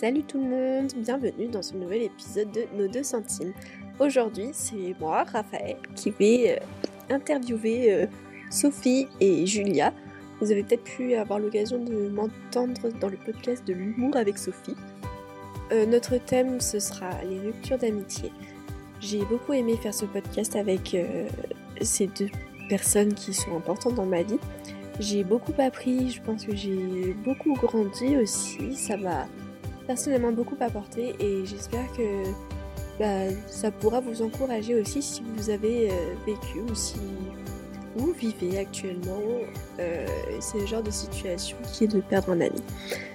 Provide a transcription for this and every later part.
Salut tout le monde, bienvenue dans ce nouvel épisode de Nos deux centimes. Aujourd'hui, c'est moi, Raphaël, qui vais euh, interviewer euh, Sophie et Julia. Vous avez peut-être pu avoir l'occasion de m'entendre dans le podcast de l'humour avec Sophie. Euh, notre thème, ce sera les ruptures d'amitié. J'ai beaucoup aimé faire ce podcast avec ces deux personnes qui sont importantes dans ma vie. J'ai beaucoup appris, je pense que j'ai beaucoup grandi aussi. Ça personnellement beaucoup apporté et j'espère que bah, ça pourra vous encourager aussi si vous avez euh, vécu ou si vous vivez actuellement euh, ce genre de situation qui est de perdre un ami.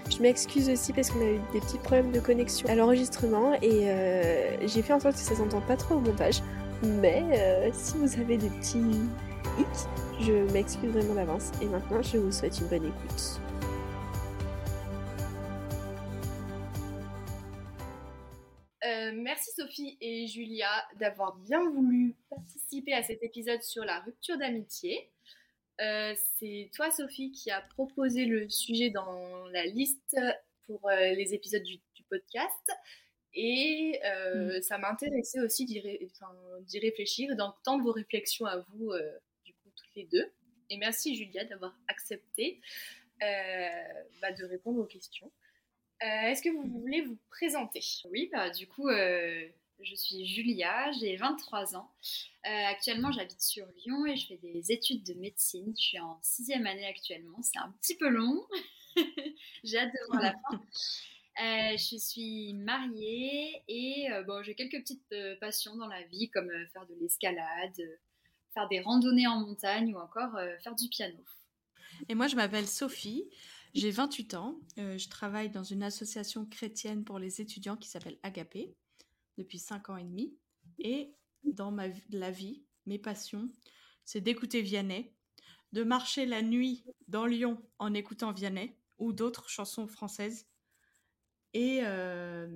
Je m'excuse aussi parce qu'on a eu des petits problèmes de connexion à l'enregistrement et euh, j'ai fait en sorte que ça s'entende pas trop au montage. Mais si vous avez des petits hicks, je m'excuse vraiment d'avance et maintenant je vous souhaite une bonne écoute. Sophie et Julia d'avoir bien voulu participer à cet épisode sur la rupture d'amitié. Euh, c'est toi Sophie qui a proposé le sujet dans la liste pour euh, les épisodes du, podcast et euh, mm. ça m'intéressait aussi d'y, réfléchir, d'entendre vos réflexions à vous du coup toutes les deux. Et merci Julia d'avoir accepté bah, de répondre aux questions. Euh, est-ce que vous voulez vous présenter? Oui, bah, du coup, euh, je suis Julia, j'ai 23 ans. Euh, actuellement, j'habite sur Lyon et je fais des études de médecine. Je suis en sixième année actuellement. C'est un petit peu long. j'ai hâte de voir la fin. je suis mariée et bon, j'ai quelques petites passions dans la vie comme faire de l'escalade, faire des randonnées en montagne ou encore faire du piano. Et moi, je m'appelle Sophie. J'ai 28 ans. Euh, je travaille dans une association chrétienne pour les étudiants qui s'appelle Agapé depuis 5 ans et demi. Et dans ma, la vie, mes passions, c'est d'écouter Vianney, de marcher la nuit dans Lyon en écoutant Vianney ou d'autres chansons françaises. Et euh,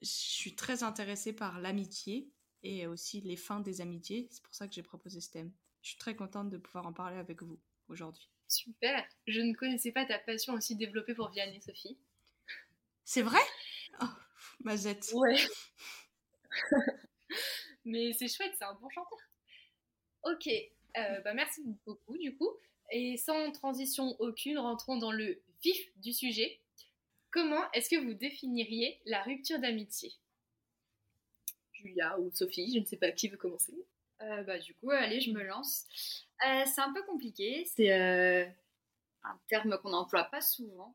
je suis très intéressée par l'amitié et aussi les fins des amitiés. C'est pour ça que j'ai proposé ce thème. Je suis très contente de pouvoir en parler avec vous aujourd'hui. Super. Je ne connaissais pas ta passion aussi développée pour Vianney, Sophie. C'est vrai? Oh, mazette. Ouais. Mais c'est chouette, c'est un bon chanteur. Ok. Euh, bah merci beaucoup, du coup. Et sans transition aucune, rentrons dans le vif du sujet. Comment est-ce que vous définiriez la rupture d'amitié? Julia ou Sophie, je ne sais pas qui veut commencer. Euh, bah, du coup, allez, je me lance. Euh, c'est un peu compliqué. C'est euh, un terme qu'on n'emploie pas souvent.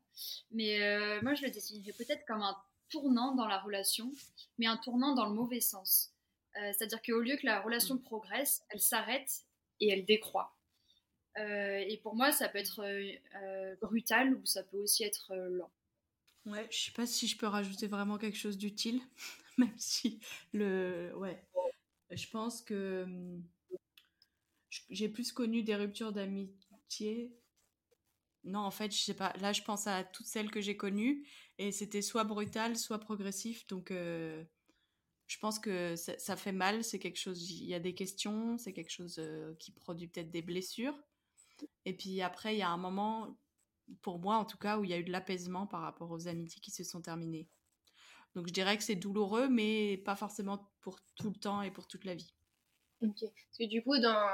Mais euh, moi, je le définirais peut-être comme un tournant dans la relation, mais un tournant dans le mauvais sens. C'est-à-dire qu'au lieu que la relation mm. progresse, elle s'arrête et elle décroît. et pour moi, ça peut être brutal ou ça peut aussi être lent. Ouais, je sais pas si je peux rajouter vraiment quelque chose d'utile, même si le. Ouais. Je pense que hum, j'ai plus connu des ruptures d'amitié. Non, en fait, je sais pas. Là, je pense à toutes celles que j'ai connues et c'était soit brutal, soit progressif. Donc, euh, je pense que ça, fait mal. C'est quelque chose. Il y a des questions. C'est quelque chose euh, qui produit peut-être des blessures. Et puis après, il y a un moment, pour moi en tout cas, où il y a eu de l'apaisement par rapport aux amitiés qui se sont terminées. Donc, je dirais que c'est douloureux, mais pas forcément pour tout le temps et pour toute la vie. Ok. Parce que du coup, dans,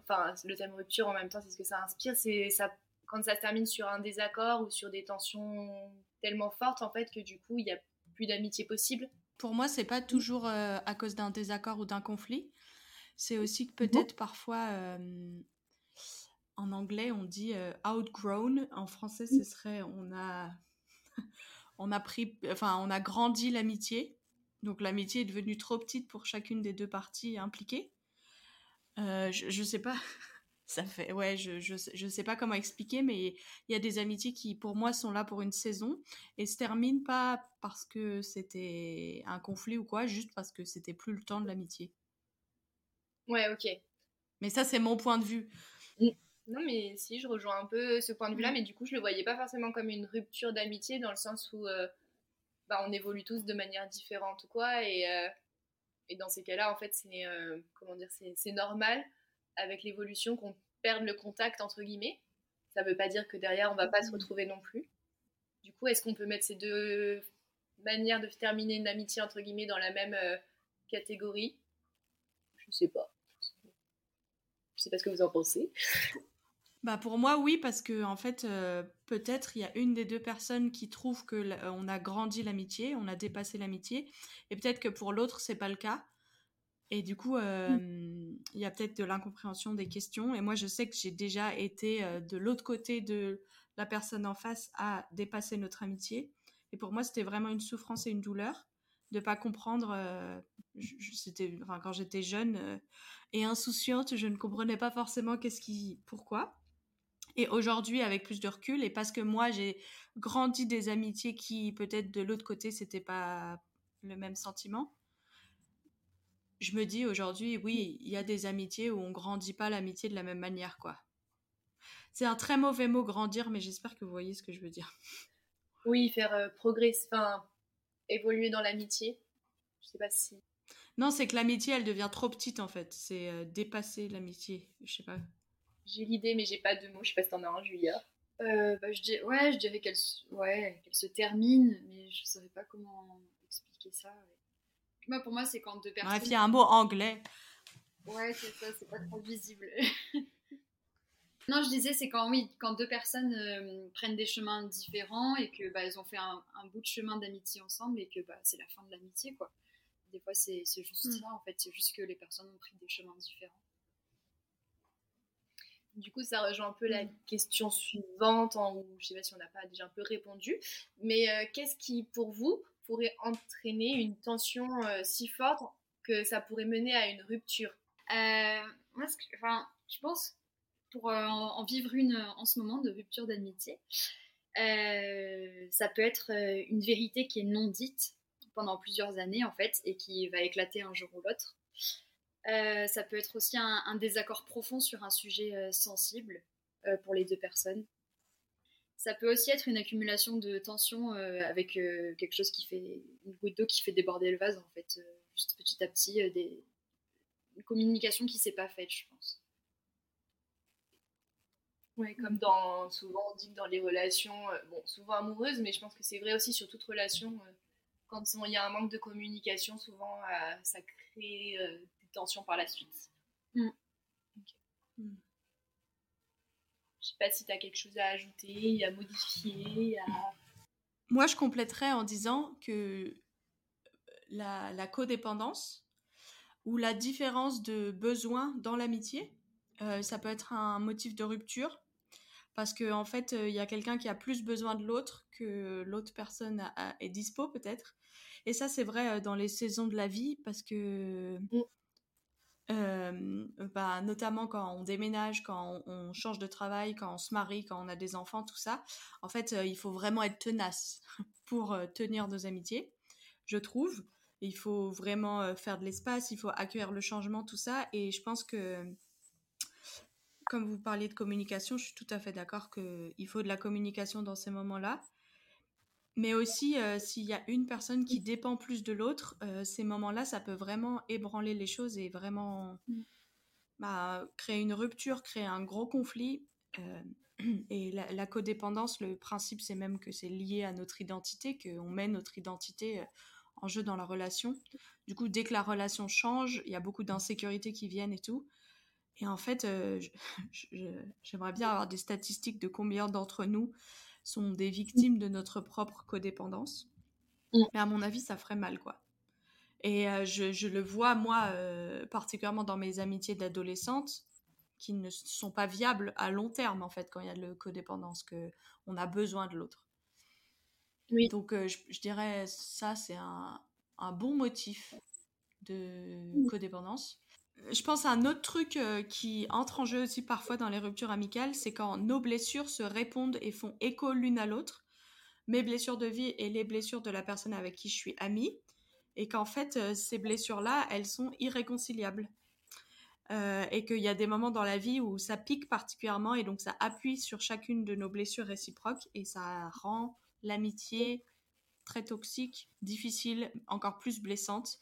enfin, le thème rupture en même temps, c'est ce que ça inspire, c'est ça quand ça se termine sur un désaccord ou sur des tensions tellement fortes en fait que du coup il n'y a plus d'amitié possible. Pour moi, c'est pas toujours euh, à cause d'un désaccord ou d'un conflit. C'est aussi que peut-être parfois, euh, en anglais, on dit euh, outgrown. En français, ce serait on a, on a pris, enfin, on a grandi l'amitié. Donc l'amitié est devenue trop petite pour chacune des deux parties impliquées. Euh, je, sais pas. Ça fait, ouais, je, je, sais pas comment expliquer, mais il y a des amitiés qui, pour moi, sont là pour une saison et se terminent pas parce que c'était un conflit ou quoi, juste parce que c'était plus le temps de l'amitié. Ouais, ok. Mais ça, c'est mon point de vue. Non, mais si, je rejoins un peu ce point de vue-là, mais du coup, je le voyais pas forcément comme une rupture d'amitié dans le sens où euh, bah, on évolue tous de manière différente ou quoi, et, euh, et dans ces cas-là, en fait, c'est euh, comment dire, c'est normal avec l'évolution qu'on perde le contact entre guillemets. Ça ne veut pas dire que derrière on va pas se mhm. retrouver non plus. Du coup, est-ce qu'on peut mettre ces deux manière de terminer une amitié entre guillemets dans la même catégorie? Je sais pas. Je sais pas ce que vous en pensez. Bah pour moi oui parce que en fait peut-être il y a une des deux personnes qui trouve que on a grandi l'amitié, on a dépassé l'amitié et peut-être que pour l'autre c'est pas le cas. Et du coup, mmh. il y a peut-être de l'incompréhension des questions. Et moi, je sais que j'ai déjà été de l'autre côté de la personne en face à dépasser notre amitié. Et pour moi, c'était vraiment une souffrance et une douleur de pas comprendre. c'était, enfin, quand j'étais jeune et insouciante, je ne comprenais pas forcément qu'est-ce qui, pourquoi. Et aujourd'hui, avec plus de recul, et parce que moi, j'ai grandi des amitiés qui, peut-être de l'autre côté, c'était pas le même sentiment je me dis aujourd'hui, oui, il y a des amitiés où on grandit pas l'amitié de la même manière, quoi. C'est un très mauvais mot grandir, mais j'espère que vous voyez ce que je veux dire. Oui, faire euh, progresser, enfin, évoluer dans l'amitié. Je sais pas si. Non, c'est que l'amitié, elle devient trop petite en fait. C'est euh, dépasser l'amitié. Je sais pas. J'ai l'idée, mais j'ai pas de mots. Je sais pas si t'en as un, Julia. Euh, bah, je dis, ouais, je dirais qu'elle ouais, qu'elle se termine, mais je saurais pas comment expliquer ça. Moi, pour moi, c'est quand deux personnes. Bref, il y a un mot anglais. Ouais, c'est ça, c'est pas trop visible. non, je disais, c'est quand, oui, quand deux personnes euh, prennent des chemins différents et que bah, elles ont fait un, bout de chemin d'amitié ensemble et que bah, c'est la fin de l'amitié, quoi. Des fois, c'est juste mm. ça, en fait. C'est juste que les personnes ont pris des chemins différents. Du coup, ça rejoint un peu la mm. question suivante, en, où je sais pas si on n'a pas déjà un peu répondu, mais euh, qu'est-ce qui, pour vous, pourrait entraîner une tension euh, si forte que ça pourrait mener à une rupture? Euh, Moi, enfin, je pense, pour en vivre une en ce moment de rupture d'amitié, ça peut être une vérité qui est non dite pendant plusieurs années en fait et qui va éclater un jour ou l'autre. Ça peut être aussi un, désaccord profond sur un sujet sensible pour les deux personnes. Ça peut aussi être une accumulation de tension euh, avec euh, quelque chose qui fait une goutte d'eau qui fait déborder le vase en fait, euh, juste petit à petit, une communication qui s'est pas faite, je pense. Oui, comme souvent on dit dans les relations, bon, souvent amoureuses, mais je pense que c'est vrai aussi sur toute relation. quand il y a un manque de communication, souvent ça crée des tensions par la suite. Mm. Mm. Je sais pas si tu as quelque chose à ajouter, à modifier, à... Moi, je compléterais en disant que la, la codépendance ou la différence de besoin dans l'amitié, euh, ça peut être un motif de rupture parce qu'en en fait, il y a quelqu'un qui a plus besoin de l'autre que l'autre personne est dispo peut-être. Et ça, c'est vrai euh, dans les saisons de la vie parce que mm. Euh, bah, notamment quand on déménage, quand on, change de travail, quand on se marie, quand on a des enfants, tout ça. En fait, euh, il faut vraiment être tenace pour euh, tenir nos amitiés, je trouve. Il faut vraiment faire de l'espace, il faut accueillir le changement, tout ça. Et je pense que, comme vous parliez de communication, je suis tout à fait d'accord qu'il faut de la communication dans ces moments-là. Mais aussi, euh, s'il y a une personne qui dépend plus de l'autre, euh, ces moments-là, ça peut vraiment ébranler les choses et vraiment mm. bah, créer une rupture, créer un gros conflit. Euh, et la, codépendance, le principe, c'est même que c'est lié à notre identité, qu'on met notre identité en jeu dans la relation. Du coup, dès que la relation change, il y a beaucoup d'insécurités qui viennent et tout. Et en fait, j'aimerais bien avoir des statistiques de combien d'entre nous sont des victimes de notre propre codépendance. Mm. Mais à mon avis, ça ferait mal, quoi. Et euh, je, le vois, moi, euh, particulièrement dans mes amitiés d'adolescentes, qui ne sont pas viables à long terme, en fait, quand il y a de la codépendance, qu'on a besoin de l'autre. Oui. Donc, euh, je, dirais, ça, c'est un, un, bon motif de mm. codépendance je pense à un autre truc euh, qui entre en jeu aussi parfois dans les ruptures amicales, c'est quand nos blessures se répondent et font écho l'une à l'autre, mes blessures de vie et les blessures de la personne avec qui je suis amie, et qu'en fait euh, ces blessures-là, elles sont irréconciliables. Euh, et qu'il y a des moments dans la vie où ça pique particulièrement et donc ça appuie sur chacune de nos blessures réciproques et ça rend l'amitié très toxique, difficile, encore plus blessante.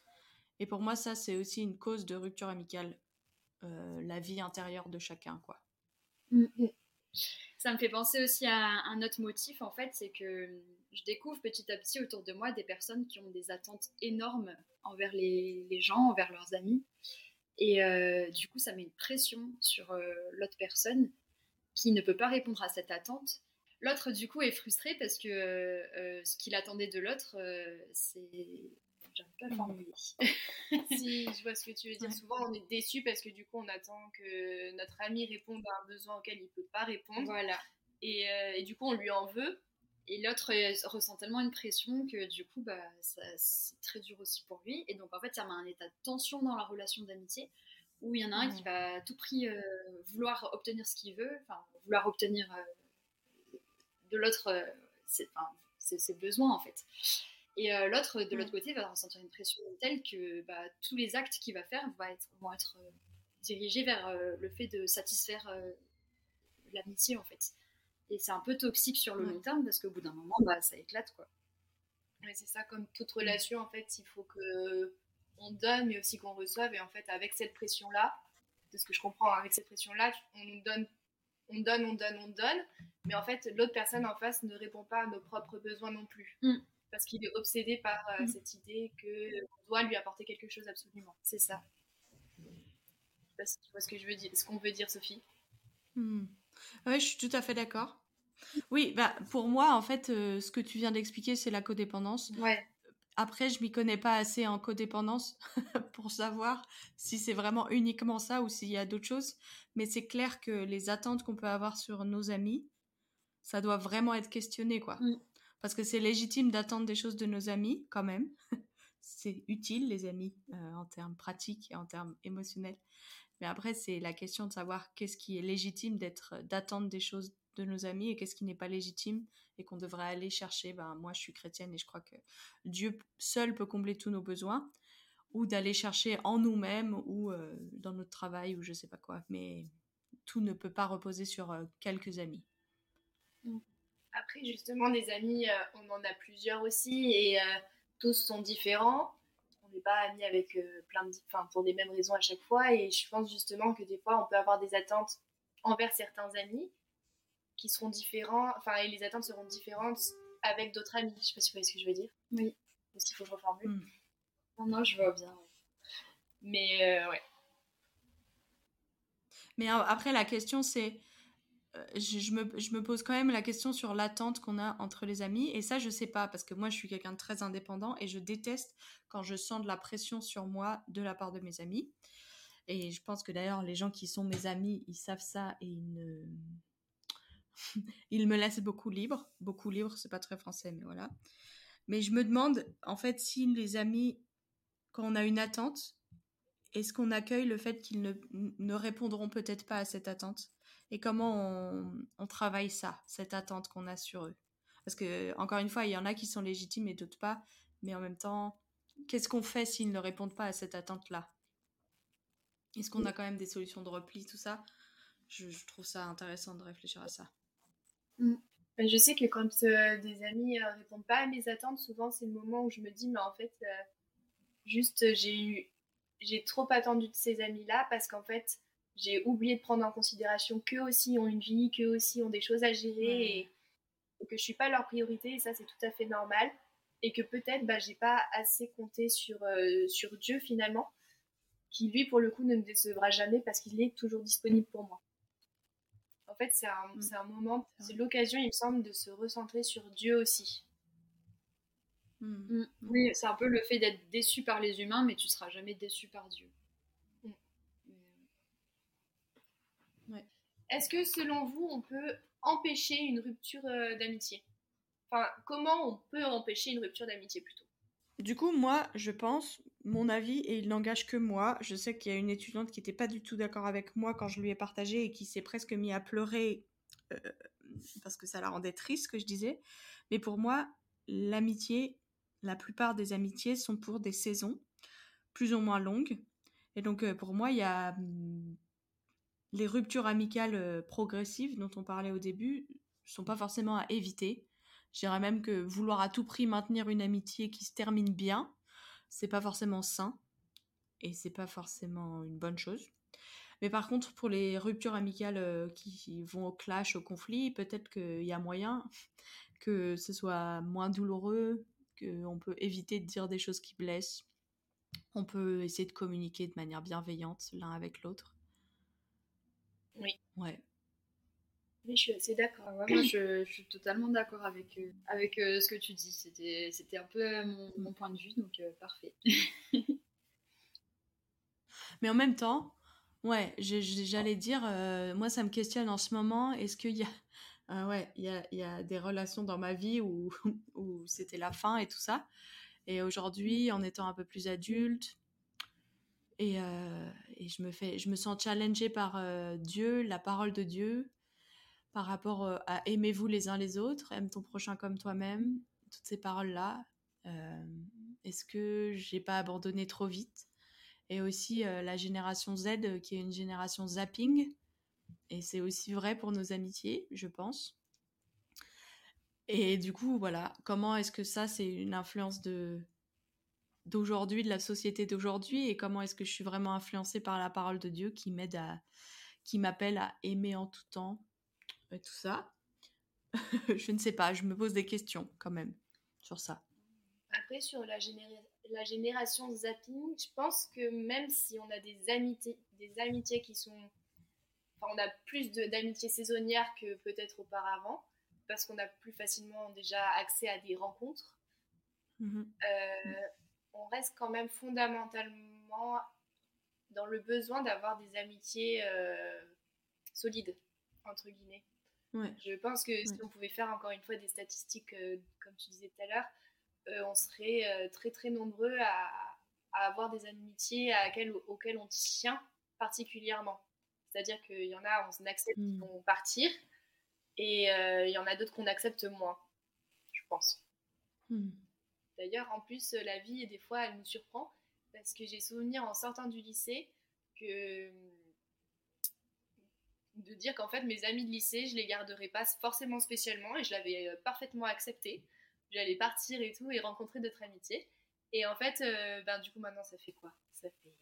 Et pour moi, ça, c'est aussi une cause de rupture amicale, euh, la vie intérieure de chacun, quoi. Mm, mm. Ça me fait penser aussi à un autre motif, en fait, c'est que je découvre petit à petit autour de moi des personnes qui ont des attentes énormes envers les, gens, envers leurs amis. Et euh, du coup, ça met une pression sur euh, l'autre personne qui ne peut pas répondre à cette attente. L'autre, du coup, est frustré parce que euh, ce qu'il attendait de l'autre, c'est j'arrive pas à formuler. si, je vois ce que tu veux dire. Souvent, on est déçu parce que du coup, on attend que notre ami réponde à un besoin auquel il peut pas répondre. Voilà. Et, et, du coup, on lui en veut. Et l'autre ressent tellement une pression que du coup, bah, c'est très dur aussi pour lui. Et donc, en fait, ça met un état de tension dans la relation d'amitié où il y en a un qui va à tout prix euh, vouloir obtenir ce qu'il veut, enfin, vouloir obtenir euh, de l'autre euh, ses, besoins, en fait. Et l'autre, de l'autre côté, va ressentir une pression telle que bah, tous les actes qu'il va faire vont être, vont être dirigés vers le fait de satisfaire l'amitié, en fait. Et c'est un peu toxique sur le long terme parce qu'au bout d'un moment, bah, ça éclate. quoi. Ouais, c'est ça, comme toute relation, en fait, il faut que on donne, mais aussi qu'on reçoive. Et en fait, avec cette pression-là, de ce que je comprends, avec cette pression-là, on donne, on donne, on donne, on donne. Mais en fait, l'autre personne en face ne répond pas à nos propres besoins non plus. Mm. Parce qu'il est obsédé par euh, mm. cette idée qu'on doit lui apporter quelque chose absolument. C'est ça. Je sais pas si tu vois ce que je veux dire, ce qu'on veut dire, Sophie. Mm. Oui, je suis tout à fait d'accord. Oui, bah pour moi, en fait, euh, ce que tu viens d'expliquer, c'est la codépendance. Ouais. Après, je m'y connais pas assez en codépendance pour savoir si c'est vraiment uniquement ça ou s'il y a d'autres choses. Mais c'est clair que les attentes qu'on peut avoir sur nos amis, ça doit vraiment être questionné, quoi. Mm. Parce que c'est légitime d'attendre des choses de nos amis, quand même. c'est utile, les amis, euh, en termes pratiques et en termes émotionnels. Mais après, c'est la question de savoir qu'est-ce qui est légitime d'être, d'attendre des choses de nos amis et qu'est-ce qui n'est pas légitime et qu'on devrait aller chercher. Ben, moi, je suis chrétienne et je crois que Dieu seul peut combler tous nos besoins ou d'aller chercher en nous-mêmes ou euh, dans notre travail ou je sais pas quoi. Mais tout ne peut pas reposer sur euh, quelques amis. Après, justement, des amis, euh, on en a plusieurs aussi et tous sont différents on n'est pas amis avec euh, plein de, enfin, pour les mêmes raisons à chaque fois. Et je pense justement que des fois, on peut avoir des attentes envers certains amis qui seront différents, enfin, et les attentes seront différentes avec d'autres amis. Je sais pas si vous voyez ce que je veux dire. Oui. Est-ce faut que je reformule hmm. Non, non, je vois bien. Mais euh, ouais. Mais après, la question, c'est euh, je, me, pose quand même la question sur l'attente qu'on a entre les amis. Et ça, je sais pas, parce que moi, je suis quelqu'un de très indépendant et je déteste quand je sens de la pression sur moi de la part de mes amis. Et je pense que d'ailleurs, les gens qui sont mes amis, ils savent ça et ils ne. me laissent beaucoup libre. Beaucoup libre, c'est pas très français, mais voilà. Mais je me demande, en fait, si les amis, quand on a une attente, est-ce qu'on accueille le fait qu'ils ne répondront peut-être pas à cette attente? Et comment on, travaille ça, cette attente qu'on a sur eux? Parce que, encore une fois, il y en a qui sont légitimes et d'autres pas, mais en même temps, qu'est-ce qu'on fait s'ils ne répondent pas à cette attente-là? Est-ce qu'on a quand même des solutions de repli, tout ça? Je, trouve ça intéressant de réfléchir à ça. Mm. Ben, je sais que quand euh, des amis ne euh, répondent pas à mes attentes, souvent c'est le moment où je me dis, mais en fait, euh, juste j'ai eu, j'ai trop attendu de ces amis-là parce qu'en fait, j'ai oublié de prendre en considération qu'eux aussi ont une vie, qu'eux aussi ont des choses à gérer et, que je suis pas leur priorité et ça c'est tout à fait normal et que peut-être bah, j'ai pas assez compté sur, euh, sur Dieu finalement qui lui pour le coup ne me décevra jamais parce qu'il est toujours disponible pour moi. En fait c'est un, mm. un, moment, c'est l'occasion il me semble de se recentrer sur Dieu aussi. Mm. Mm. Oui, c'est un peu le fait d'être déçu par les humains mais tu seras jamais déçu par Dieu. Est-ce que selon vous, on peut empêcher une rupture euh, d'amitié? Enfin, comment on peut empêcher une rupture d'amitié plutôt? Du coup, moi, je pense, mon avis, et il n'engage que moi, je sais qu'il y a une étudiante qui n'était pas du tout d'accord avec moi quand je lui ai partagé et qui s'est presque mis à pleurer euh, parce que ça la rendait triste, que je disais. Mais pour moi, l'amitié, la plupart des amitiés sont pour des saisons plus ou moins longues. Et donc, euh, pour moi, il y a hmm, les ruptures amicales euh, progressives dont on parlait au début sont pas forcément à éviter. Je dirais même que vouloir à tout prix maintenir une amitié qui se termine bien, c'est pas forcément sain et c'est pas forcément une bonne chose. Mais par contre, pour les ruptures amicales qui vont au clash, au conflit, peut-être qu'il y a moyen que ce soit moins douloureux, qu'on peut éviter de dire des choses qui blessent. On peut essayer de communiquer de manière bienveillante l'un avec l'autre. Oui. Ouais. Oui, je suis assez d'accord. moi, je, suis totalement d'accord avec, euh, avec euh, ce que tu dis. C'était, c'était un peu mon, mon, point de vue, donc euh, parfait. Mais en même temps, ouais, j'allais dire, moi, ça me questionne en ce moment. Est-ce qu'il y a, ouais, il y a, y a, des relations dans ma vie où, où c'était la fin et tout ça? Et aujourd'hui, en étant un peu plus adulte, et, et, je, me fais, je me sens challengée par Dieu, la parole de Dieu, par rapport euh, à aimez-vous les uns les autres, aime ton prochain comme toi-même, toutes ces paroles-là. Euh, est-ce que j'ai pas abandonné trop vite? Et aussi euh, la génération Z qui est une génération zapping. Et c'est aussi vrai pour nos amitiés, je pense. Et du coup, voilà, comment est-ce que ça, c'est une influence de d'aujourd'hui, de la société d'aujourd'hui, et comment est-ce que je suis vraiment influencée par la parole de Dieu qui m'aide à, qui m'appelle à aimer en tout temps, tout ça. je ne sais pas, je me pose des questions quand même sur ça. Après, sur la, la génération zapping, je pense que même si on a des amitiés, des amitiés qui sont. Enfin, on a plus d'amitiés saisonnières que peut-être auparavant, parce qu'on a plus facilement déjà accès à des rencontres. Mmh euh, on reste quand même fondamentalement dans le besoin d'avoir des amitiés euh, solides, entre guillemets. Je pense que si on pouvait faire encore une fois des statistiques, euh, comme tu disais tout à l'heure, euh, on serait très très nombreux à, avoir des amitiés à auxquelles on tient particulièrement. C'est-à-dire qu'il y en a, on accepte mmh. vont partir, et il y en a d'autres qu'on accepte moins, je pense. Hmm. D'ailleurs, en plus, la vie, des fois, elle nous surprend, parce que j'ai souvenir en sortant du lycée que de dire qu'en fait mes amis de lycée, je les garderais pas forcément spécialement et je l'avais euh, parfaitement accepté. J'allais partir et tout et rencontrer d'autres amitiés. Et en fait, euh, ben, du coup maintenant ça fait quoi? Ça fait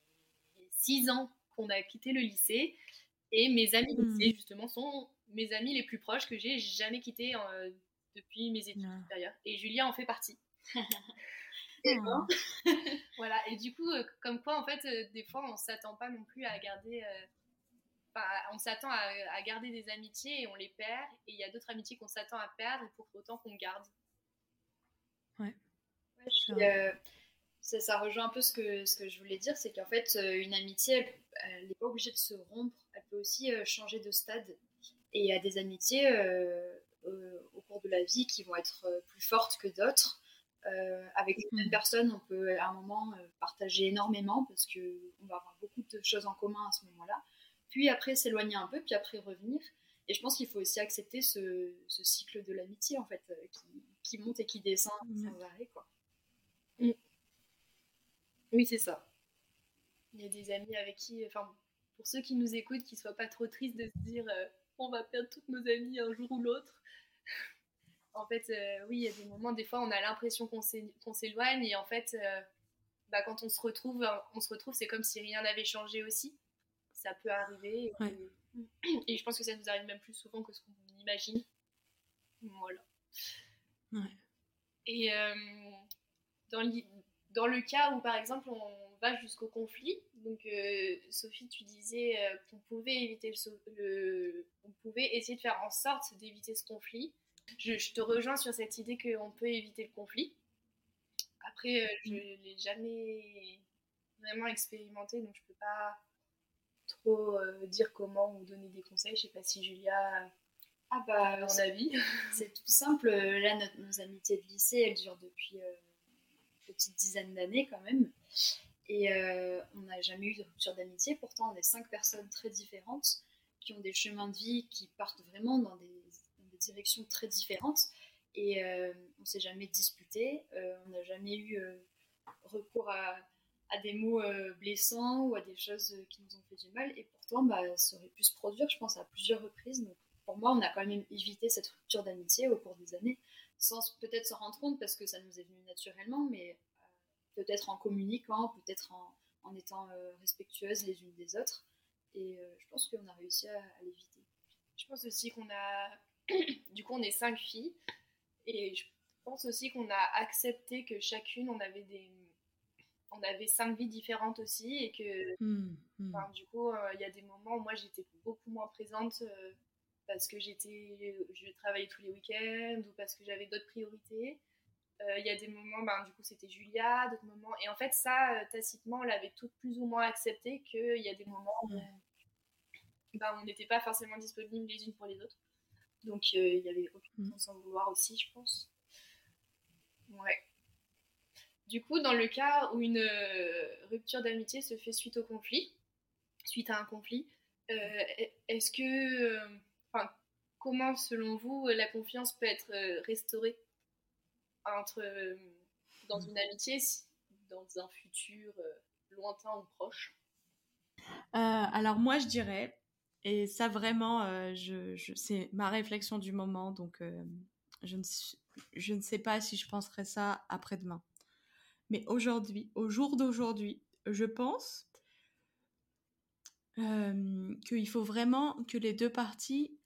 six ans qu'on a quitté le lycée et mes amis de lycée hmm. justement sont mes amis les plus proches que j'ai jamais quittés euh, depuis mes études supérieures. Et Julia en fait partie. et ah. voilà. Et du coup, comme quoi en fait, des fois on s'attend pas non plus à garder on s'attend à, garder des amitiés et on les perd. Et il y a d'autres amitiés qu'on s'attend à perdre et pour autant qu'on garde. Ouais. Euh, ça, rejoint un peu ce que, ce que je voulais dire, c'est qu'en fait, euh, une amitié, elle n'est pas obligée de se rompre. Elle peut aussi euh, changer de stade. Et il y a des amitiés au cours de la vie qui vont être plus fortes que d'autres. Avec une personne, on peut à un moment partager énormément parce qu'on va avoir beaucoup de choses en commun à ce moment-là puis après s'éloigner un peu, puis après revenir. Et je pense qu'il faut aussi accepter ce, cycle de l'amitié, en fait, euh, qui, monte et qui descend mm. sans arrêt, quoi. Mm. Oui, c'est ça. Il y a des amis avec qui, enfin, pour ceux qui nous écoutent, qui soient pas trop tristes de se dire euh, on va perdre toutes nos amies un jour ou l'autre. En fait, euh, oui, il y a des moments, des fois, on a l'impression qu'on s'éloigne, et en fait, bah, quand on se retrouve, on se retrouve, c'est comme si rien n'avait changé aussi ça peut arriver. Et, je pense que ça nous arrive même plus souvent que ce qu'on imagine. Voilà. Et euh, dans, dans, le cas où, par exemple, on va jusqu'au conflit, donc euh, Sophie, tu disais euh, qu'on pouvait éviter le, on pouvait essayer de faire en sorte d'éviter ce conflit. Je, je, te rejoins sur cette idée qu'on peut éviter le conflit. Après, je ne mm. l'ai jamais vraiment expérimenté, donc je peux pas trop euh, dire comment ou donner des conseils. Je sais pas si Julia ah bah, a mon avis. C'est tout simple. Là, nos amitiés de lycée, elles durent depuis euh, une petite dizaine d'années quand même. Et euh, on n'a jamais eu de rupture d'amitié. Pourtant, on est cinq personnes très différentes qui ont des chemins de vie qui partent vraiment dans des, directions très différentes. Et on s'est jamais disputé. on n'a jamais eu recours à des mots euh, blessants ou à des choses euh, qui nous ont fait du mal. Et pourtant, bah, ça aurait pu se produire, je pense, à plusieurs reprises. Donc, pour moi, on a quand même évité cette rupture d'amitié au cours des années, sans peut-être s'en rendre compte parce que ça nous est venu naturellement, mais euh, peut-être en communiquant, peut-être en étant respectueuses les unes des autres. Et je pense qu'on a réussi à, l'éviter. Je pense aussi qu'on a. du coup, on est cinq filles. Et je pense aussi qu'on a accepté que chacune, on avait des. On avait cinq vies différentes aussi et que mmh, mmh. du coup il y a des moments où moi j'étais beaucoup moins présente parce que j'étais je travaillais tous les week-ends ou parce que j'avais d'autres priorités euh, il y a des moments, ben, du coup, c'était Julia, d'autres moments. Et en fait, ça, euh, tacitement, on l'avait toutes plus ou moins accepté qu'il y a des moments où ben, on n'était pas forcément disponibles les unes pour les autres. Donc, euh, il y avait aucune mm. sans vouloir aussi, je pense. Ouais. Du coup, dans le cas où une rupture d'amitié se fait suite au conflit, suite à un conflit, est-ce que, enfin, comment, selon vous, la confiance peut être restaurée entre, euh, dans une amitié, dans un futur euh, lointain ou proche? Euh, Alors moi, je dirais, et ça vraiment, je c'est ma réflexion du moment, donc je, ne, je ne sais pas si je penserai ça après-demain. Mais aujourd'hui, au jour d'aujourd'hui, je pense qu'il faut vraiment que les deux parties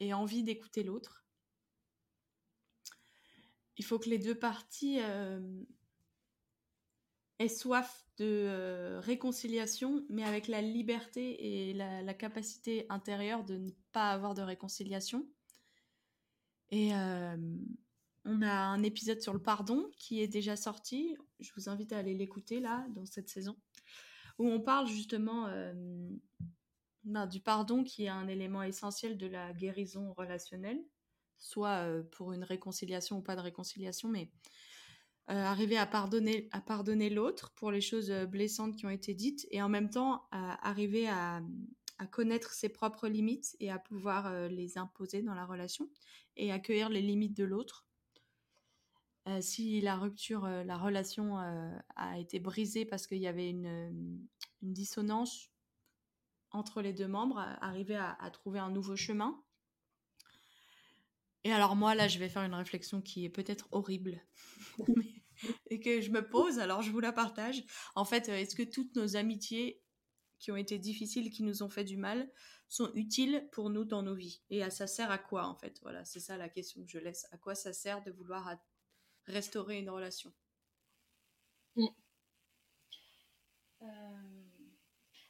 aient envie d'écouter l'autre il faut que les deux parties euh, aient soif de euh, réconciliation, mais avec la liberté et la, capacité intérieure de ne pas avoir de réconciliation. Et euh, on a un épisode sur le pardon qui est déjà sorti. Je vous invite à aller l'écouter là, dans cette saison, où on parle justement ben, du pardon qui est un élément essentiel de la guérison relationnelle soit pour une réconciliation ou pas de réconciliation, mais arriver à pardonner, à pardonner l'autre pour les choses blessantes qui ont été dites et en même temps arriver à, connaître ses propres limites et à pouvoir les imposer dans la relation et accueillir les limites de l'autre. si la rupture, la relation a été brisée parce qu'il y avait une, dissonance entre les deux membres, arriver à trouver un nouveau chemin et alors moi, là, je vais faire une réflexion qui est peut-être horrible et que je me pose, alors je vous la partage. En fait, euh, est-ce que toutes nos amitiés qui ont été difficiles, qui nous ont fait du mal, sont utiles pour nous dans nos vies? Et ça sert à quoi, en fait? Voilà, c'est ça la question que je laisse. À quoi ça sert de vouloir restaurer une relation? Mm. euh,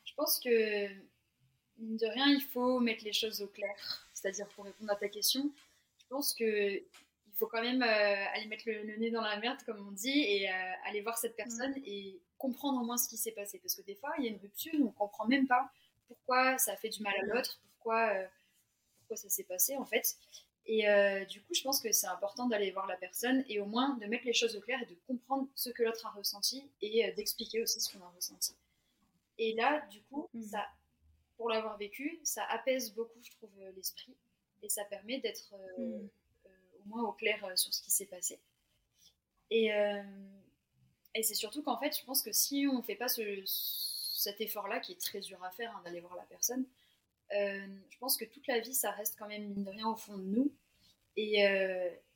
Je pense que, de rien, il faut mettre les choses au clair. C'est-à-dire, pour répondre à ta question, je pense que il faut quand même euh, aller mettre le, nez dans la merde, comme on dit, et euh, aller voir cette personne mm. et comprendre au moins ce qui s'est passé. Parce que des fois, il y a une rupture, on comprend même pas pourquoi ça a fait du mal à mm. l'autre, pourquoi, euh, pourquoi ça s'est passé en fait. Et du coup, je pense que c'est important d'aller voir la personne et au moins de mettre les choses au clair et de comprendre ce que l'autre a ressenti et d'expliquer aussi ce qu'on a ressenti. Et là, du coup, mm. ça, pour l'avoir vécu, ça apaise beaucoup, je trouve, l'esprit et ça permet d'être euh, hmm. euh, au moins au clair euh, sur ce qui s'est passé. Et, et c'est surtout qu'en fait, je pense que si on ne fait pas ce, cet effort-là, qui est très dur à faire, hein, d'aller voir la personne, je pense que toute la vie, ça reste quand même, mine de rien, au fond de nous. Et,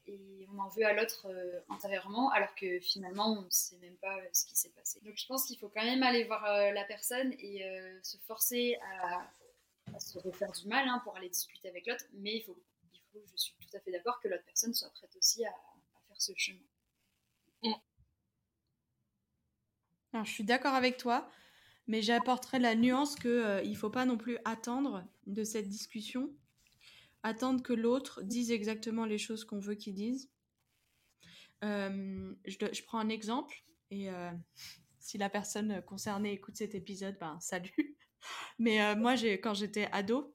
et on en veut à l'autre intérieurement, alors que finalement, on ne sait même pas ce qui s'est passé. Donc je pense qu'il faut quand même aller voir la personne et se forcer à se refaire du mal hein, pour aller discuter avec l'autre, mais il faut, je suis tout à fait d'accord que l'autre personne soit prête aussi à, faire ce chemin. Mm. Alors, je suis d'accord avec toi, mais j'apporterai la nuance qu'il euh, ne faut pas non plus attendre de cette discussion, attendre que l'autre dise exactement les choses qu'on veut qu'il dise. Euh, je, je, prends un exemple, et euh, si la personne concernée écoute cet épisode, ben salut. Mais euh, moi, quand j'étais ado,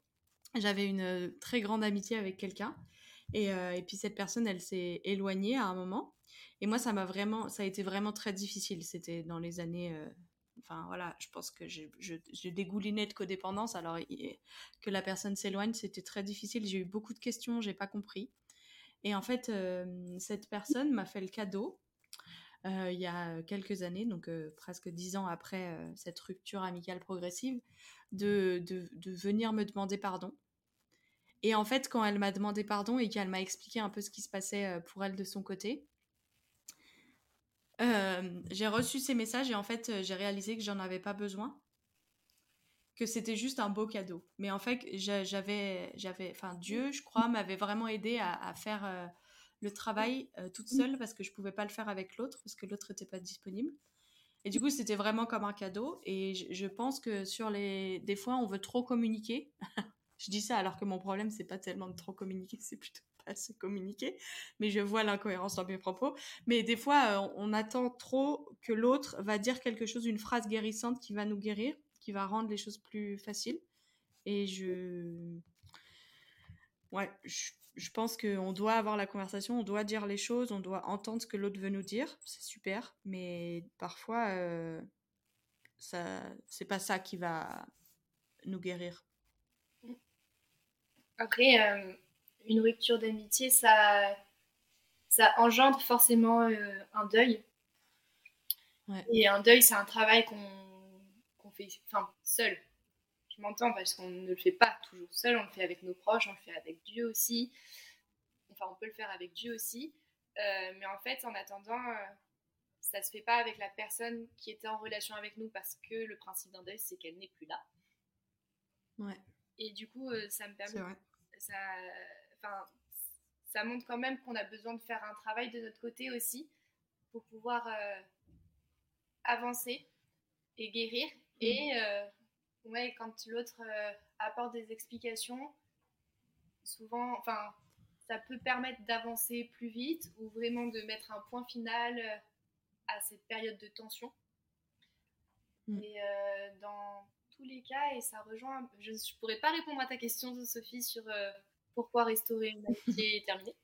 j'avais une euh, très grande amitié avec quelqu'un. Et, euh, et, puis cette personne, elle s'est éloignée à un moment. Et moi, ça m'a vraiment, ça a été vraiment très difficile. C'était dans les années, enfin voilà, je pense que j'ai dégouliné de codépendance. Alors que la personne s'éloigne, c'était très difficile. J'ai eu beaucoup de questions, j'ai pas compris. Et en fait, cette personne m'a fait le cadeau euh, il y a quelques années, donc euh, presque dix ans après euh, cette rupture amicale progressive, de, de, venir me demander pardon. Et en fait, quand elle m'a demandé pardon et qu'elle m'a expliqué un peu ce qui se passait pour elle de son côté, j'ai reçu ces messages et en fait, j'ai réalisé que j'en avais pas besoin. que c'était juste un beau cadeau. Mais en fait, j'avais, j'avais, enfin, Dieu, je crois, m'avait vraiment aidé à, faire euh, le travail euh, toute seule parce que je pouvais pas le faire avec l'autre parce que l'autre n'était pas disponible. Et du coup, c'était vraiment comme un cadeau. Et je, pense que sur les, des fois, on veut trop communiquer. je dis ça alors que mon problème, c'est pas tellement de trop communiquer, c'est plutôt pas assez communiquer. Mais je vois l'incohérence dans mes propos. Mais des fois, euh, on attend trop que l'autre va dire quelque chose, une phrase guérissante qui va nous guérir qui va rendre les choses plus faciles. Et je. Ouais, je, je pense qu'on doit avoir la conversation, on doit dire les choses, on doit entendre ce que l'autre veut nous dire. C'est super. Mais parfois, euh, ça, c'est pas ça qui va nous guérir. Après, euh, une rupture d'amitié, ça, ça engendre forcément euh, un deuil. Et un deuil, c'est un travail qu'on fait, enfin, seul. Je m'entends parce qu'on ne le fait pas toujours seul, on le fait avec nos proches, on le fait avec Dieu aussi. Enfin, on peut le faire avec Dieu aussi. Euh, mais en fait, en attendant, euh, ça se fait pas avec la personne qui était en relation avec nous parce que le principe d'un deuil, c'est qu'elle n'est plus là. Ouais. Et du coup, euh, ça me permet. Ça, enfin, ça montre quand même qu'on a besoin de faire un travail de notre côté aussi pour pouvoir avancer et guérir et euh, ouais, quand l'autre euh, apporte des explications, souvent, enfin, ça peut permettre d'avancer plus vite ou vraiment de mettre un point final euh, à cette période de tension. Mm. Et dans tous les cas, et ça rejoint, je ne pourrais pas répondre à ta question, Sophie, sur pourquoi restaurer une amitié terminée.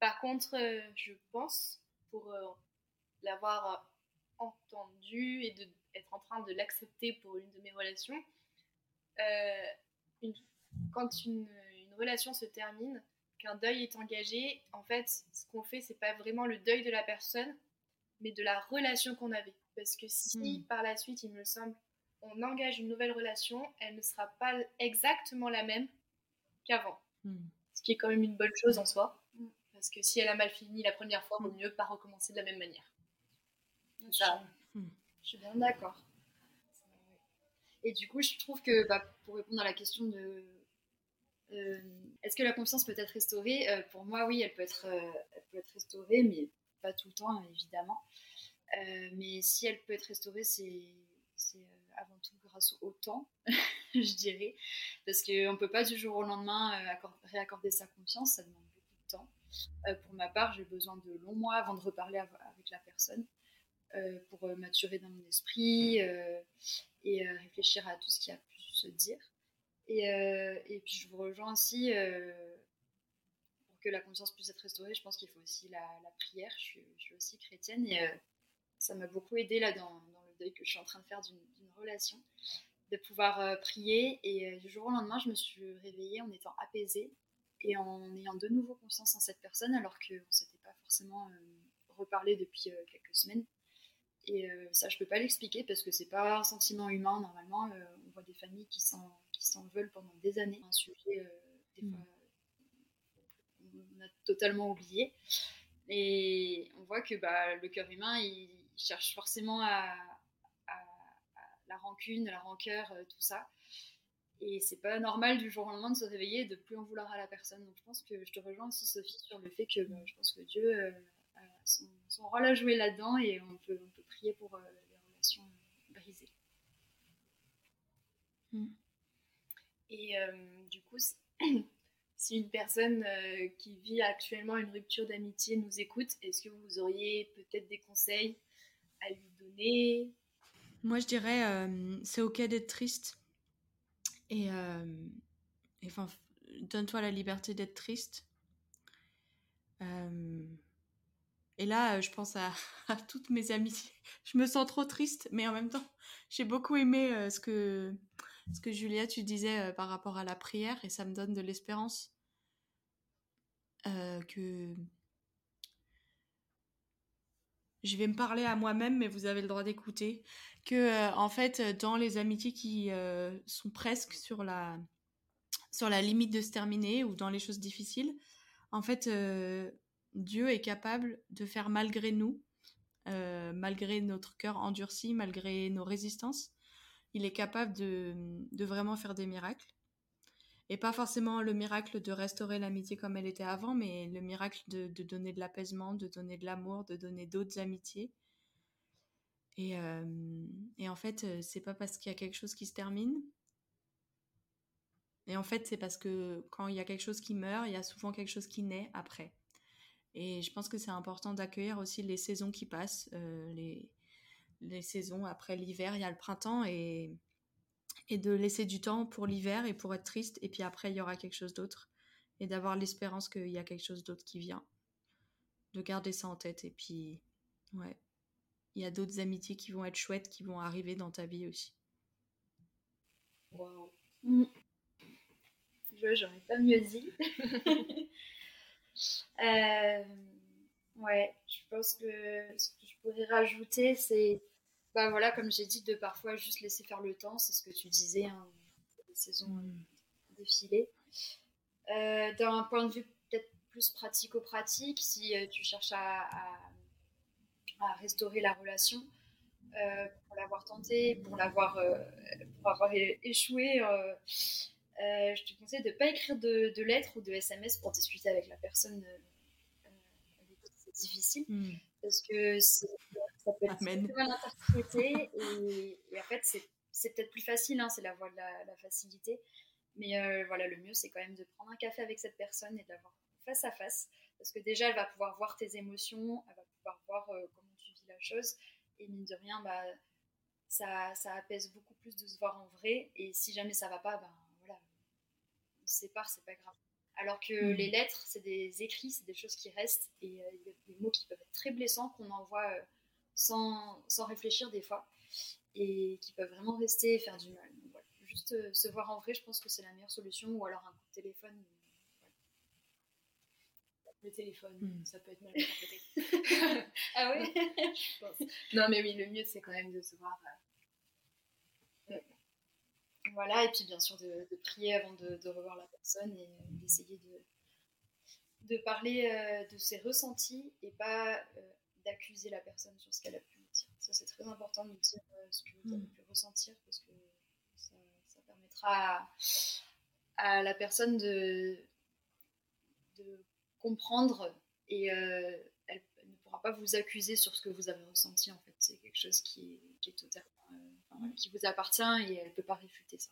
Par contre, je pense, pour l'avoir entendu et de être en train de l'accepter pour une de mes relations. Euh, quand une, relation se termine, qu'un deuil est engagé, en fait, ce qu'on fait, c'est pas vraiment le deuil de la personne, mais de la relation qu'on avait. Parce que si hmm. par la suite, il me semble, on engage une nouvelle relation, elle ne sera pas exactement la même qu'avant. Hmm. Ce qui est quand même une bonne chose en soi. Parce que si elle a mal fini la première fois, vaut hmm. mieux pas recommencer de la même manière. Ça, je suis bien d'accord. Et du coup, je trouve que bah, pour répondre à la question de euh, est-ce que la confiance peut être restaurée euh, Pour moi, oui, elle peut être, euh, elle peut être restaurée, mais pas tout le temps, évidemment. mais si elle peut être restaurée, c'est avant tout grâce au temps, je dirais. Parce qu'on ne peut pas du jour au lendemain réaccorder sa confiance, ça demande beaucoup de temps. pour ma part, j'ai besoin de longs mois avant de reparler avec la personne. Euh, pour euh, maturer dans mon esprit euh, et réfléchir à tout ce qui a pu se dire. Et, et puis je vous rejoins aussi pour que la conscience puisse être restaurée, je pense qu'il faut aussi la, prière. Je suis, je suis, aussi chrétienne et ça m'a beaucoup aidé là dans, dans, le deuil que je suis en train de faire d'une relation, de pouvoir prier. Et du jour au lendemain, je me suis réveillée en étant apaisée et en ayant de nouveau conscience en cette personne alors qu'on ne s'était pas forcément reparlé depuis quelques semaines. Et euh, ça, je peux pas l'expliquer parce que c'est pas un sentiment humain. Normalement, euh, on voit des familles qui s'en veulent pendant des années. Un sujet, euh, des mm. fois, on a totalement oublié. Et on voit que bah, le cœur humain, il, cherche forcément à, la rancune, la rancœur, tout ça. Et c'est pas normal du jour au lendemain de se réveiller et de plus en vouloir à la personne. Donc je pense que je te rejoins aussi, Sophie, sur le fait que bah, je pense que Dieu son, rôle à jouer là-dedans et on peut, on peut pour euh, les relations brisées. Hmm. Et euh, du coup, si une personne euh, qui vit actuellement une rupture d'amitié nous écoute, est-ce que vous auriez peut-être des conseils à lui donner? Moi, je dirais, c'est ok d'être triste. Et, enfin, donne-toi la liberté d'être triste. Et là, euh, je pense à, toutes mes amies. Je me sens trop triste, mais en même temps, j'ai beaucoup aimé euh, ce que ce que Julia tu disais euh, par rapport à la prière et ça me donne de l'espérance que je vais me parler à moi-même, mais vous avez le droit d'écouter que en fait dans les amitiés qui sont presque sur la sur la limite de se terminer ou dans les choses difficiles, en fait Dieu est capable de faire malgré nous, euh, malgré notre cœur endurci, malgré nos résistances, il est capable de, vraiment faire des miracles. Et pas forcément le miracle de restaurer l'amitié comme elle était avant, mais le miracle de, de donner de l'apaisement, de donner de l'amour, de donner d'autres amitiés. Et, euh, et, en fait, euh, c'est pas parce qu'il y a quelque chose qui se termine. Et en fait, c'est parce que quand il y a quelque chose qui meurt, il y a souvent quelque chose qui naît après. Et je pense que c'est important d'accueillir aussi les saisons qui passent, euh, les, les saisons après l'hiver, il y a le printemps et, et de laisser du temps pour l'hiver et pour être triste. Et puis après, il y aura quelque chose d'autre. Et d'avoir l'espérance qu'il y a quelque chose d'autre qui vient. De garder ça en tête. Et puis, ouais, il y a d'autres amitiés qui vont être chouettes, qui vont arriver dans ta vie aussi. Waouh. Mm. J'aurais pas mieux dit. euh, ouais, je pense que ce que je pourrais rajouter, c'est bah voilà, comme j'ai dit, de parfois juste laisser faire le temps, c'est ce que tu disais, hein, les saisons mm. défilées. Euh, D'un point de vue peut-être plus pratico-pratique, si euh, tu cherches à, à, restaurer la relation, pour l'avoir tenté, pour l'avoir pour avoir échoué, euh, je te conseille de ne pas écrire de, de, lettres ou de SMS pour discuter avec la personne avec qui c'est difficile. Mm. Parce que ça peut être mal interprété et, et, en fait c'est peut-être plus facile, hein, c'est la voie de la, la facilité. Mais euh, voilà, le mieux c'est quand même de prendre un café avec cette personne et de l'avoir face à face. Parce que déjà elle va pouvoir voir tes émotions, elle va pouvoir voir euh, comment tu vis la chose. Et mine de rien, bah, ça, ça apaise beaucoup plus de se voir en vrai. Et si jamais ça va pas, ben on se sépare, c'est pas grave. Alors que mmh. les lettres, c'est des écrits, c'est des choses qui restent et euh, il y a des mots qui peuvent être très blessants qu'on envoie euh, sans, sans, réfléchir des fois et qui peuvent vraiment rester et faire du mal. Donc, voilà. Juste euh, se voir en vrai, je pense que c'est la meilleure solution ou alors un coup de téléphone. Voilà. Le téléphone, mmh. ça peut être mal interprété. ah oui? Je pense. Non, mais oui, le mieux c'est quand même de se voir. Voilà, et puis bien sûr de, de prier avant de, de, revoir la personne et euh, d'essayer de, de parler euh, de ses ressentis et pas euh, d'accuser la personne sur ce qu'elle a pu dire. Ça, c'est très important de dire ce que vous avez pu ressentir parce que ça, ça permettra à, à, la personne de, de comprendre et euh, elle, ne pourra pas vous accuser sur ce que vous avez ressenti. En fait, c'est quelque chose qui est, qui est totalement qui vous appartient et elle ne peut pas réfuter ça.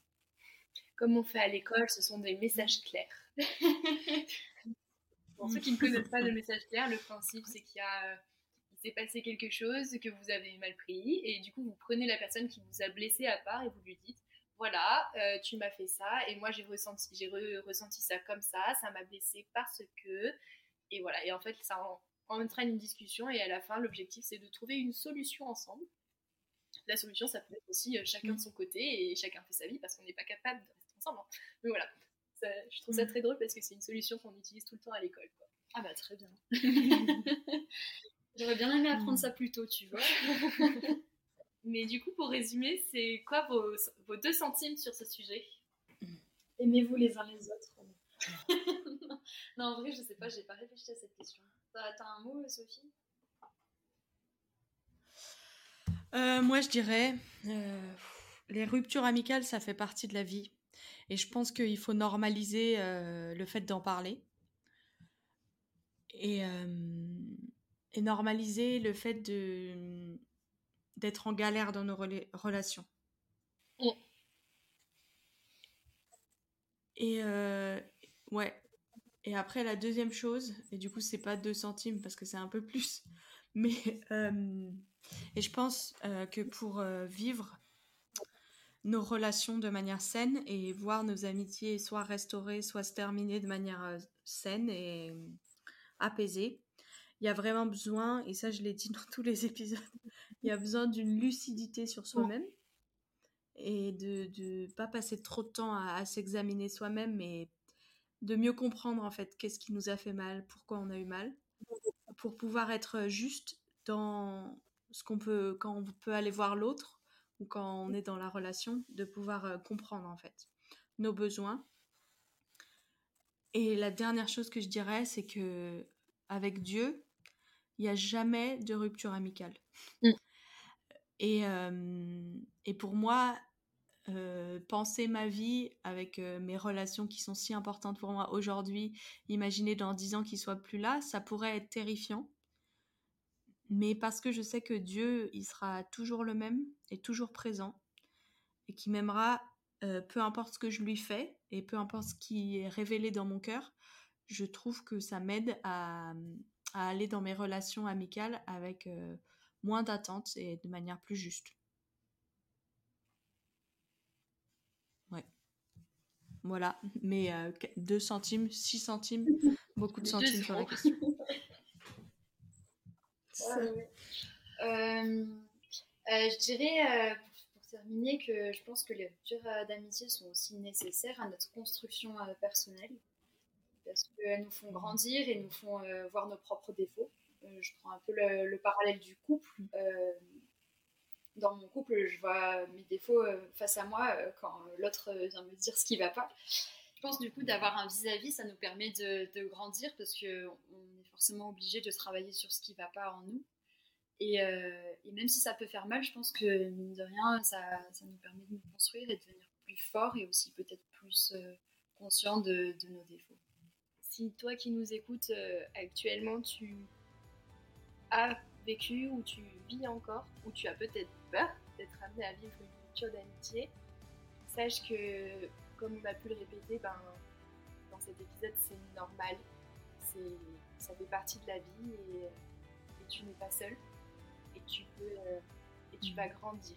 Comme on fait à l'école, ce sont des messages clairs. Pour ceux qui ne connaissent pas le message clair, le principe c'est qu'il euh, s'est passé quelque chose que vous avez mal pris et du coup vous prenez la personne qui vous a blessé à part et vous lui dites voilà, euh, tu m'as fait ça et moi j'ai ressenti, ça comme ça, ça m'a blessé parce que et voilà et en fait ça en, entraîne une discussion et à la fin l'objectif c'est de trouver une solution ensemble la solution, ça peut être aussi euh, chacun de son côté et chacun fait sa vie parce qu'on n'est pas capable de rester ensemble. Hein. Mais voilà, ça, je trouve ça très drôle parce que c'est une solution qu'on utilise tout le temps à l'école. Ah bah très bien. J'aurais bien aimé apprendre ça plus tôt, tu vois. Mais du coup, pour résumer, c'est quoi vos, vos, deux centimes sur ce sujet? Aimez-vous les uns les autres Non, en vrai, je sais pas, j'ai pas réfléchi à cette question. T'as un mot, Sophie? Euh, moi, je dirais, euh, les ruptures amicales, ça fait partie de la vie. Et je pense qu'il faut normaliser euh, le fait d'en parler. Et, et, normaliser le fait de d'être en galère dans nos relations. Et ouais. Et après, la deuxième chose, et du coup, c'est pas deux centimes parce que c'est un peu plus, mais et je pense euh, que pour euh, vivre nos relations de manière saine et voir nos amitiés soit restaurées, soit se terminer de manière euh, saine et apaisée, il y a vraiment besoin, et ça je l'ai dit dans tous les épisodes, il y a besoin d'une lucidité sur soi-même et de ne pas passer trop de temps à, à s'examiner soi-même, mais de mieux comprendre en fait qu'est-ce qui nous a fait mal, pourquoi on a eu mal, pour pouvoir être juste dans ce qu'on peut quand on peut aller voir l'autre ou quand on est dans la relation, de pouvoir euh, comprendre en fait nos besoins. Et la dernière chose que je dirais, c'est que avec Dieu, il n'y a jamais de rupture amicale. Mm. Et, euh, et pour moi, euh, penser ma vie avec euh, mes relations qui sont si importantes pour moi aujourd'hui, imaginer dans dix ans qu'ils soient plus là, ça pourrait être terrifiant. Mais parce que je sais que Dieu, il sera toujours le même et toujours présent et qui m'aimera euh, peu importe ce que je lui fais et peu importe ce qui est révélé dans mon cœur, je trouve que ça m'aide à, à, aller dans mes relations amicales avec moins d'attentes et de manière plus juste. Voilà, mais 2 euh, centimes, 6 centimes, beaucoup de centimes sur la question. Euh, euh, je dirais, pour, terminer, que je pense que les ruptures d'amitié sont aussi nécessaires à notre construction personnelle, parce qu'elles nous font grandir et nous font voir nos propres défauts. je prends un peu le, parallèle du couple dans mon couple, je vois mes défauts euh, face à moi euh, quand l'autre vient me dire ce qui va pas. Je pense du coup d'avoir un vis-à-vis, ça nous permet de, grandir parce qu'on forcément obligé de travailler sur ce qui va pas en nous. Euh, et, même si ça peut faire mal, je pense que mine de rien, ça, nous permet de nous construire et de devenir plus fort et aussi peut-être plus conscient de, de, nos défauts. Si toi qui nous écoutes actuellement, tu as vécu ou tu vis encore, ou tu as peut-être peur d'être amené à vivre une rupture d'amitié, sache que, comme on a pu le répéter, ben, dans cet épisode, c'est normal. Ça fait partie de la vie et, tu n'es pas seul. Et tu, peux, euh, et tu vas grandir.